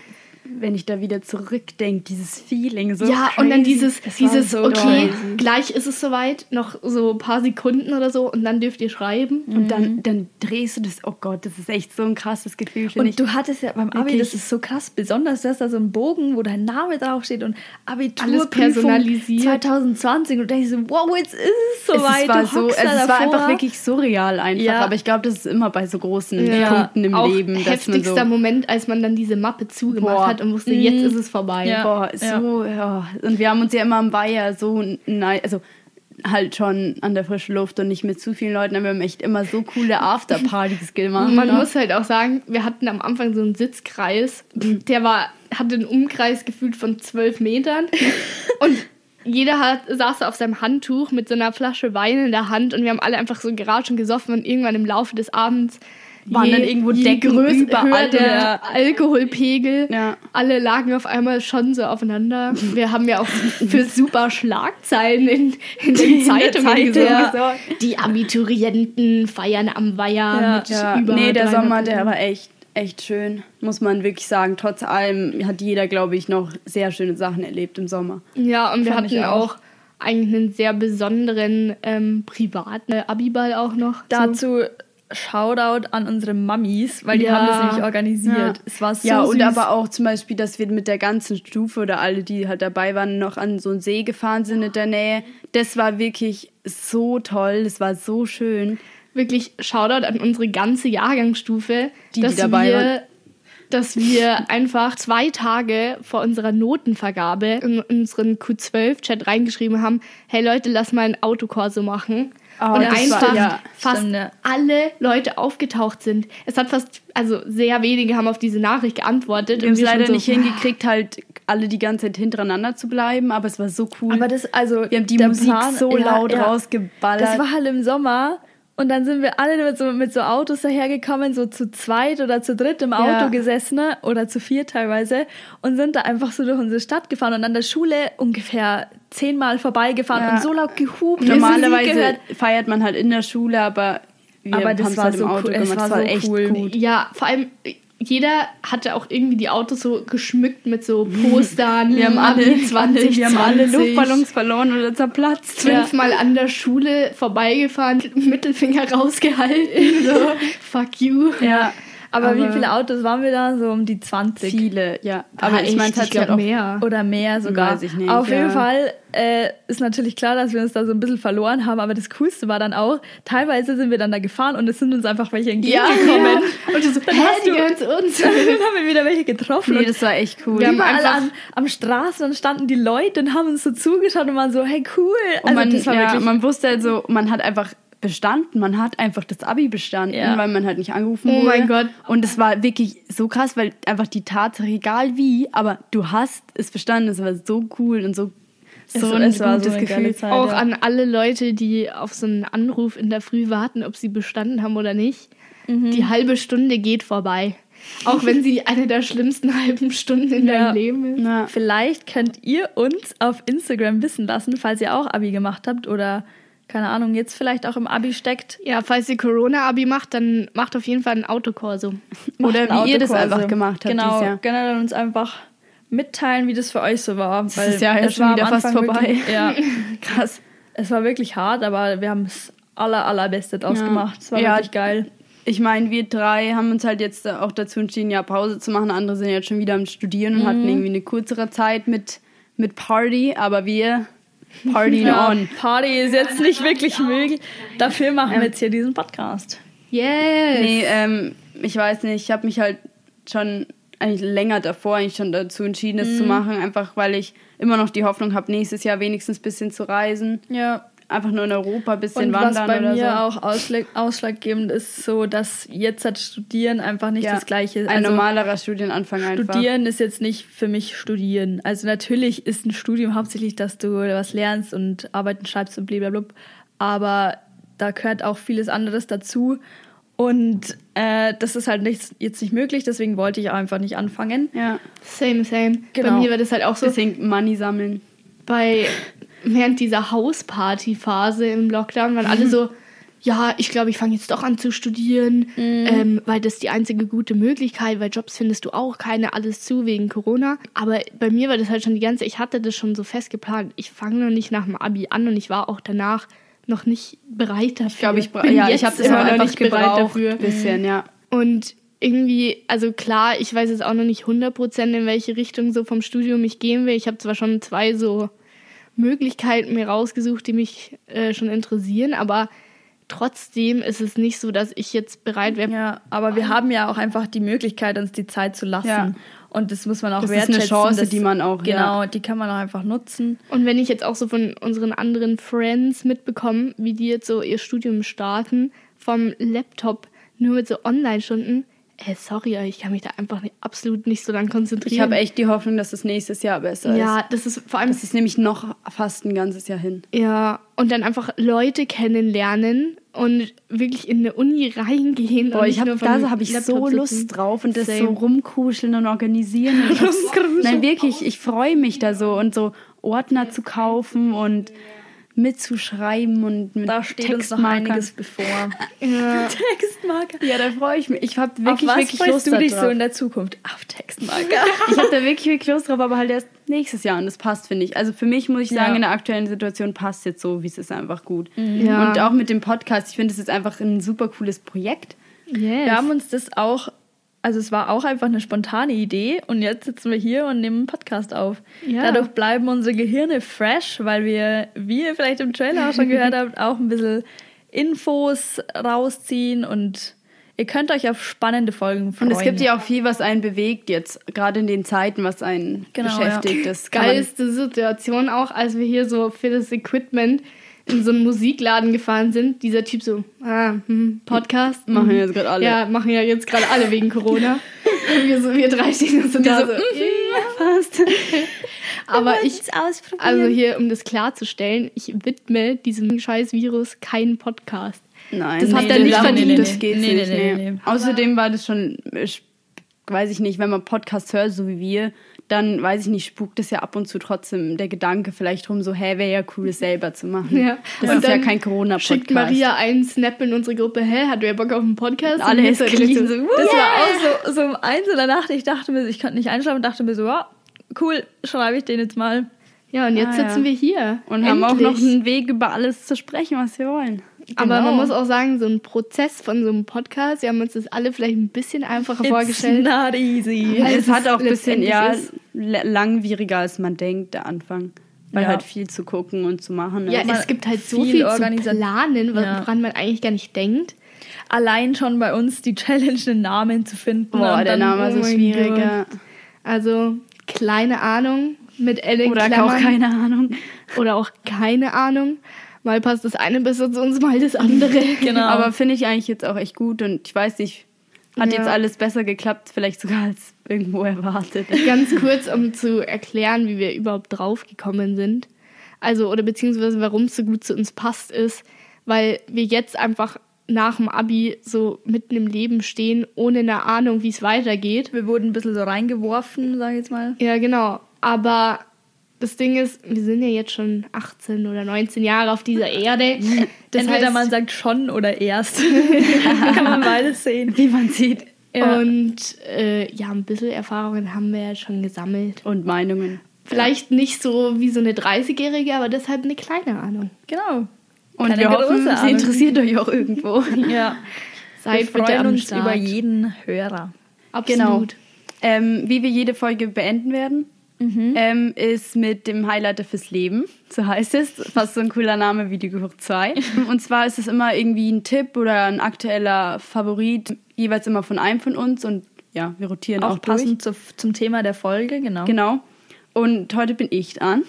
Wenn ich da wieder zurückdenke, dieses Feeling so ja, crazy. und dann dieses, dieses so okay, crazy. gleich ist es soweit, noch so ein paar Sekunden oder so und dann dürft ihr schreiben. Und dann, dann drehst du das, oh Gott, das ist echt so ein krasses Gefühl, finde ich. Und du hattest ja beim Abi, Wirklich. das ist so krass besonders, du hast da so einen Bogen, wo dein Name draufsteht und Abitur Alles personalisiert. 2020 und du denkst so, wow, jetzt ist es soweit. es war so, es war einfach wirklich surreal einfach. Ja. Aber ich glaube, das ist immer bei so großen Ja, Punkten im auch Leben, dass man heftigster so, Moment, als man dann diese Mappe zugemacht Boah. hat und wusste, jetzt ist es vorbei. Ja. boah, so, ja. Und wir haben uns ja immer am Weiher so, nein, also halt schon an der frischen Luft und nicht mit zu vielen Leuten, aber wir haben echt immer so coole Afterpartys gemacht. Man ne? muss halt auch sagen, wir hatten am Anfang so einen Sitzkreis, der war, hatte einen Umkreis gefühlt von zwölf Metern und jeder hat, saß auf seinem Handtuch mit so einer Flasche Wein in der Hand und wir haben alle einfach so geratscht und gesoffen und irgendwann im Laufe des Abends Waren dann irgendwo Decken größ- überall, der ja. Alkoholpegel. Ja. Alle lagen auf einmal schon so aufeinander. Wir haben ja auch für super Schlagzeilen in, in den Zeitungen Zeitung gesorgt. gesorgt. Die Abiturienten feiern am Weiher Ja. mit Ja, über nee, der 300 Sommer, der war echt, echt schön, muss man wirklich sagen. Trotz allem hat jeder, glaube ich, noch sehr schöne Sachen erlebt im Sommer. Ja, und wir Fand hatten auch. auch. eigentlich einen sehr besonderen ähm, privaten Abiball auch noch. Dazu Shoutout an unsere Mummies, weil die Ja. haben das nämlich organisiert. Ja. Es war so ja, und süß. aber auch zum Beispiel, dass wir mit der ganzen Stufe oder alle, die halt dabei waren, noch an so einen See gefahren sind in der Nähe. Das war wirklich so toll, das war so schön. wirklich Shoutout an unsere ganze Jahrgangsstufe, Die, die dass dabei wir, waren. dass wir einfach zwei Tage vor unserer Notenvergabe in unseren Q12-Chat reingeschrieben haben, hey Leute, lass mal ein Autokorso machen. Oh, und das war- einfach ja, fast stimmt, ja. alle Leute aufgetaucht sind. Es hat fast, also sehr wenige haben auf diese Nachricht geantwortet. Wir haben es leider so, nicht hingekriegt, halt alle die ganze Zeit hintereinander zu bleiben, aber es war so cool. Aber das, also, wir haben die Musik Plan- so ja, laut ja. rausgeballert. Das war halt im Sommer. Und dann sind wir alle mit so, mit so Autos dahergekommen, so zu zweit oder zu dritt im Auto Ja. gesessen oder zu vier teilweise und sind da einfach so durch unsere Stadt gefahren und an der Schule ungefähr zehnmal vorbeigefahren Ja. und so laut gehupt. Normalerweise feiert man halt in der Schule, aber wir Aber das war halt so im Auto cool. Es war Das war so echt cool. gut. Ja, vor allem jeder hatte auch irgendwie die Autos so geschmückt mit so Postern. Wir haben alle, Abi 20, wir haben alle 20. Luftballons verloren oder zerplatzt. fünfmal an der Schule vorbeigefahren, Mittelfinger rausgehalten, so fuck you. Ja. Aber, wie viele Autos waren wir da? So um die 20. Viele, ja. Aber ich echt, meine, es hat glaub, auch mehr. Oder mehr sogar. Weiß ich nicht, Auf ja. jeden Fall äh, ist natürlich klar, dass wir uns da so ein bisschen verloren haben, aber das Coolste war dann auch, teilweise sind wir dann da gefahren und es sind uns einfach welche entgegengekommen. Und du so, Dann hä, hast die du- gehören zu uns. dann haben wir wieder welche getroffen. Nee, und das war echt cool. Wir haben überall einfach- an, am Straßen dann standen die Leute und haben uns so zugeschaut und waren so, hey cool. Und Also man, das war ja, wirklich man wusste halt so, man hat einfach bestanden, man hat einfach das Abi bestanden, Ja. weil man halt nicht angerufen Oh wurde. mein Gott. Und es war wirklich so krass, weil einfach die Tatsache, egal wie, aber du hast es bestanden, es war so cool und so, Es- so ein es war gutes so Gefühl. Zeit. Auch ja. an alle Leute, die auf so einen Anruf in der Früh warten, ob sie bestanden haben oder nicht. Mhm. Die halbe Stunde geht vorbei. Auch wenn sie eine der schlimmsten halben Stunden in Ja. deinem Leben ist. Ja. Vielleicht könnt ihr uns auf Instagram wissen lassen, falls ihr auch Abi gemacht habt oder keine Ahnung, jetzt vielleicht auch im Abi steckt. Ja, falls ihr Corona-Abi macht, dann macht auf jeden Fall ein Autokorso. Oder Macht wie ihr das einfach gemacht habt Genau, dieses Jahr. generell uns einfach mitteilen, wie das für euch so war. Das ist ja jetzt schon wieder fast vorbei. Wirklich, ja, Krass. es war wirklich hart, aber wir haben es aller, allerbeste draus Ja. gemacht. Es war Ja. wirklich geil. Ich meine, wir drei haben uns halt jetzt auch dazu entschieden, ja, Pause zu machen. Andere sind jetzt schon wieder am Studieren und Mhm. hatten irgendwie eine kürzere Zeit mit, mit Party, aber wir Party Ja, on. Party ist jetzt nicht wirklich möglich. Dafür machen wir jetzt hier diesen Podcast. Yes! Nee, ähm, ich weiß nicht, ich habe mich halt schon eigentlich länger davor eigentlich schon dazu entschieden, es zu Mhm. machen, einfach weil ich immer noch die Hoffnung habe, nächstes Jahr wenigstens ein bisschen zu reisen. Ja. Einfach nur in Europa ein bisschen Und was wandern bei oder mir so. auch ausschlag, ausschlaggebend ist, so dass jetzt hat Studieren einfach nicht Ja, das Gleiche. Ein Also normalerer Studienanfang einfach. Studieren ist jetzt nicht für mich Studieren. Also natürlich ist ein Studium hauptsächlich, dass du was lernst und Arbeiten schreibst und blablabla. Aber da gehört auch vieles anderes dazu. Und äh, das ist halt nicht, jetzt nicht möglich, deswegen wollte ich auch einfach nicht anfangen. Ja, Same, same. Bei Genau. mir war das halt auch so. deswegen Money sammeln. bei während dieser Hausparty-Phase im Lockdown waren Mhm. alle so, ja, ich glaube, ich fange jetzt doch an zu studieren, Mhm. ähm, weil das ist die einzige gute Möglichkeit, weil Jobs findest du auch keine, alles zu wegen Corona. Aber bei mir war das halt schon die ganze, ich hatte das schon so fest geplant. Ich fange noch nicht nach dem Abi an und ich war auch danach noch nicht bereit dafür. Ich glaube, ich, Bin ja, ich habe das immer noch nicht bereit dafür. Bisschen, ja. Und irgendwie, also klar, ich weiß jetzt auch noch nicht 100% in welche Richtung so vom Studium ich gehen will. Ich habe zwar schon zwei so Möglichkeiten mir rausgesucht, die mich äh, schon interessieren, aber trotzdem ist es nicht so, dass ich jetzt bereit wäre. Ja, aber wir haben ja auch einfach die Möglichkeit, uns die Zeit zu lassen. Ja. Und das muss man auch Das ist eine wertschätzen. Chance, das- die man auch, Genau, ja. die kann man auch einfach nutzen. Und wenn ich jetzt auch so von unseren anderen Friends mitbekomme, wie die jetzt so ihr Studium starten, vom Laptop nur mit so Online-Stunden, ey, sorry, ich kann mich da einfach nicht, absolut nicht so dann konzentrieren. Ich habe echt die Hoffnung, dass es nächstes Jahr besser Ja, ist. das ist vor allem Das ist nämlich noch fast ein ganzes Jahr hin. Ja, und dann einfach Leute kennenlernen und wirklich in eine Uni reingehen. Boah, ich vom da habe ich Laptop so sitzen. Lust drauf und das Same. so rumkuscheln und organisieren. Und Nein, wirklich, ich freue mich da so und so Ordner zu kaufen und mitzuschreiben und mit Da steht uns noch einiges bevor. Ja. Textmarker. Ja, da freue ich mich. Ich habe Auf wirklich, was wirklich freust Lust du dich drauf. so in der Zukunft? Auf Textmarker. Ich habe da wirklich, wirklich Lust drauf, aber halt erst nächstes Jahr und das passt, finde ich. Also für mich muss ich sagen, Ja. in der aktuellen Situation passt jetzt so, wie es ist, einfach gut. Ja. Und auch mit dem Podcast, ich finde, es ist einfach ein super cooles Projekt. Yes. Wir haben uns das auch, also es war auch einfach eine spontane Idee und jetzt sitzen wir hier und nehmen einen Podcast auf. Ja. Dadurch bleiben unsere Gehirne fresh, weil wir, wie ihr vielleicht im Trailer auch schon gehört habt, auch ein bisschen Infos rausziehen und ihr könnt euch auf spannende Folgen freuen. Und es gibt ja auch viel, was einen bewegt jetzt, gerade in den Zeiten, was einen Genau, beschäftigt. Das kann man- geilste Situation auch, als wir hier so für das Equipment in so einen Musikladen gefahren sind. Dieser Typ so, ah, hm, Podcast. Machen hm. jetzt gerade alle. Ja, machen ja jetzt gerade alle wegen Corona. Wir, so, wir drei stehen so da so, fast. Aber ich, also hier, um das klarzustellen, ich widme diesem scheiß Virus keinen Podcast. Nein, Das hat nee, er nicht das- verdient. Das geht Nee, nee, nicht. nee, nee, nee. Außerdem war das schon, ich weiß ich nicht, wenn man Podcasts hört, so wie wir, dann weiß ich nicht, spukt es ja ab und zu trotzdem der Gedanke vielleicht rum, so, hä, wäre ja cool, es selber zu machen. Ja. Das Und ist ja kein Corona-Podcast. Schickt Maria einen Snap in unsere Gruppe, hä, hat wer Bock auf einen Podcast? Alle Und wir ist so so, so, Das war auch so, so um eins in der Nacht. Ich dachte mir, ich konnte nicht einschlafen und dachte mir so, ja, cool, schreibe ich den jetzt mal. Ja, und jetzt Ah, ja. sitzen wir hier. Und haben auch noch Endlich. einen Weg, über alles zu sprechen, was wir wollen. Aber Genau. man muss auch sagen, so ein Prozess von so einem Podcast, wir haben uns das alle vielleicht ein bisschen einfacher vorgestellt. It's not easy. Als es hat es auch ein bisschen ja, ist. La- langwieriger, als man denkt, der Anfang. Weil Ja. halt viel zu gucken und zu machen Ja, ist. Man- es gibt halt so viel viel, zu planen, Ja. woran man eigentlich gar nicht denkt. Allein schon bei uns die Challenge, einen Namen zu finden. Boah, der Name oh ist so mein schwierig. Gott. Ja. Also kleine Ahnung mit in Oder auch Klammern. keine Ahnung. Oder auch keine Ahnung. Mal passt das eine besser zu uns, mal das andere. Genau. Aber finde ich eigentlich jetzt auch echt gut und ich weiß nicht, hat Ja. jetzt alles besser geklappt, vielleicht sogar als irgendwo erwartet. Ganz kurz, um zu erklären, wie wir überhaupt draufgekommen sind. Also, oder beziehungsweise warum es so gut zu uns passt, ist, weil wir jetzt einfach nach dem Abi so mitten im Leben stehen, ohne eine Ahnung, wie es weitergeht. wir wurden ein bisschen so reingeworfen, sag ich jetzt mal. Ja, genau. Aber das Ding ist, wir sind ja jetzt schon 18 oder 19 Jahre auf dieser Erde. Das Entweder heißt, man sagt schon oder erst. Kann man beides sehen. Wie man sieht. Ja. Und äh, ja, ein bisschen Erfahrungen haben wir ja schon gesammelt. Und Meinungen. Vielleicht nicht so wie so eine 30-Jährige, aber deshalb eine kleine Ahnung. Genau. Und Keine wir hoffen, große sie Ahnung. interessiert euch auch irgendwo. Ja. Seid wir freuen uns Start. über jeden Hörer. Absolut. Ähm, wie wir jede Folge beenden werden, Mhm. ähm, ist mit dem Highlighter fürs Leben. So heißt es. Fast so ein cooler Name wie die Geburt 2. Und zwar ist es immer irgendwie ein Tipp oder ein aktueller Favorit, jeweils immer von einem von uns. Und ja, wir rotieren auch, Auch passend zu, zum Thema der Folge, genau. Genau. Und heute bin ich dran.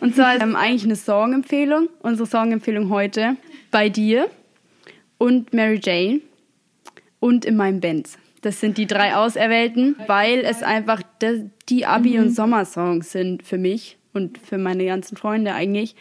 Und zwar ist ähm, eigentlich eine Songempfehlung. Unsere Songempfehlung heute bei dir und Mary Jane und in meinem Benz. Das sind die drei Auserwählten, weil es einfach die Abi- und Sommersongs sind für mich und für meine ganzen Freunde eigentlich.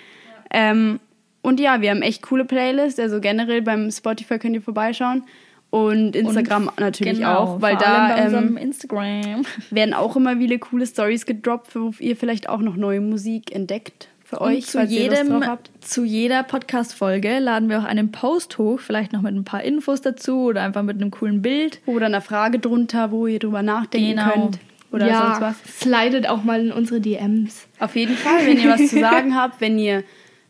Ähm, und ja, wir haben echt coole Playlists, also generell beim Spotify könnt ihr vorbeischauen. Und Instagram natürlich Genau, auch, weil da ähm, Instagram. werden auch immer wieder coole Stories gedroppt, wo ihr vielleicht auch noch neue Musik entdeckt für euch, Und zu, jedem, zu jeder Podcast-Folge laden wir auch einen Post hoch, vielleicht noch mit ein paar Infos dazu oder einfach mit einem coolen Bild. Oder eine Frage drunter, wo ihr drüber nachdenken Genau. könnt. Oder ja, sonst was. slidet auch mal in unsere DMs. Auf jeden Fall, wenn ihr was zu sagen habt, wenn ihr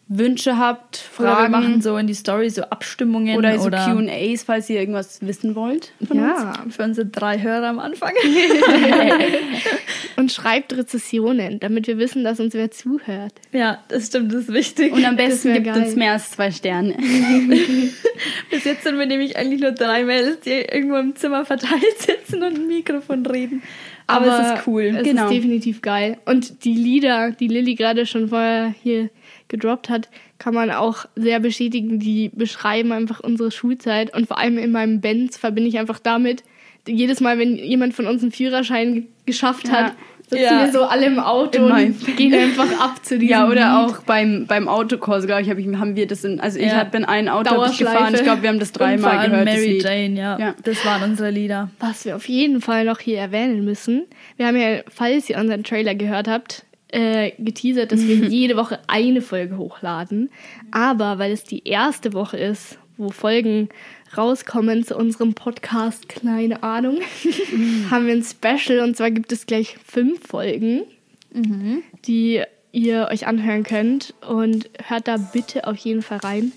Wünsche habt, Oder wir Fragen machen so in die Story so Abstimmungen oder so QAs, falls ihr irgendwas wissen wollt. Von uns. Ja. für unsere drei Hörer am Anfang. Und schreibt Rezessionen, damit wir wissen, dass uns wer zuhört. ja, das stimmt, das ist wichtig. Und am besten gibt geil. uns mehr als zwei Sterne. Bis jetzt sind wir nämlich eigentlich nur drei Mädels, die irgendwo im Zimmer verteilt sitzen und ein Mikrofon reden. Aber, es ist cool. Es Genau. ist definitiv geil. Und die Lieder, die Lilly gerade schon vorher hier gedroppt hat, kann man auch sehr bestätigen. Die beschreiben einfach unsere Schulzeit. Und vor allem in meinem Benz verbinde ich einfach damit, jedes Mal, wenn jemand von uns einen Führerschein geschafft hat, sitzen Ja. wir so alle im Auto In und gehen einfach ab zu diesem Ja, oder Lied. auch beim, beim Autokurs, glaube ich, hab ich, haben wir das in, also ich Ja. bin ein Auto ich gefahren, ich glaube, wir haben das dreimal gehört. das Mary Lied. Jane, ja. Ja. Das waren unsere Lieder. Was wir auf jeden Fall noch hier erwähnen müssen. Wir haben ja, falls ihr unseren Trailer gehört habt, äh, geteasert, dass wir jede Woche eine Folge hochladen. Aber weil es die erste Woche ist, wo Folgen rauskommen zu unserem Podcast, keine Ahnung, haben wir ein Special und zwar gibt es gleich fünf Folgen, die ihr euch anhören könnt und hört da bitte auf jeden Fall rein.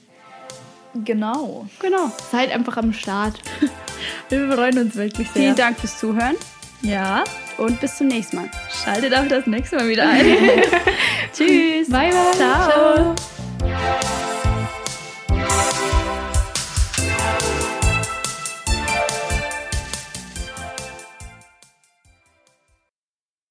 Genau. Genau. Seid einfach am Start. Wir freuen uns wirklich sehr. Vielen Dank fürs Zuhören ja. Und bis zum nächsten Mal. Schaltet auch das nächste Mal wieder ein. Tschüss. Bye, bye. Ciao. Ciao.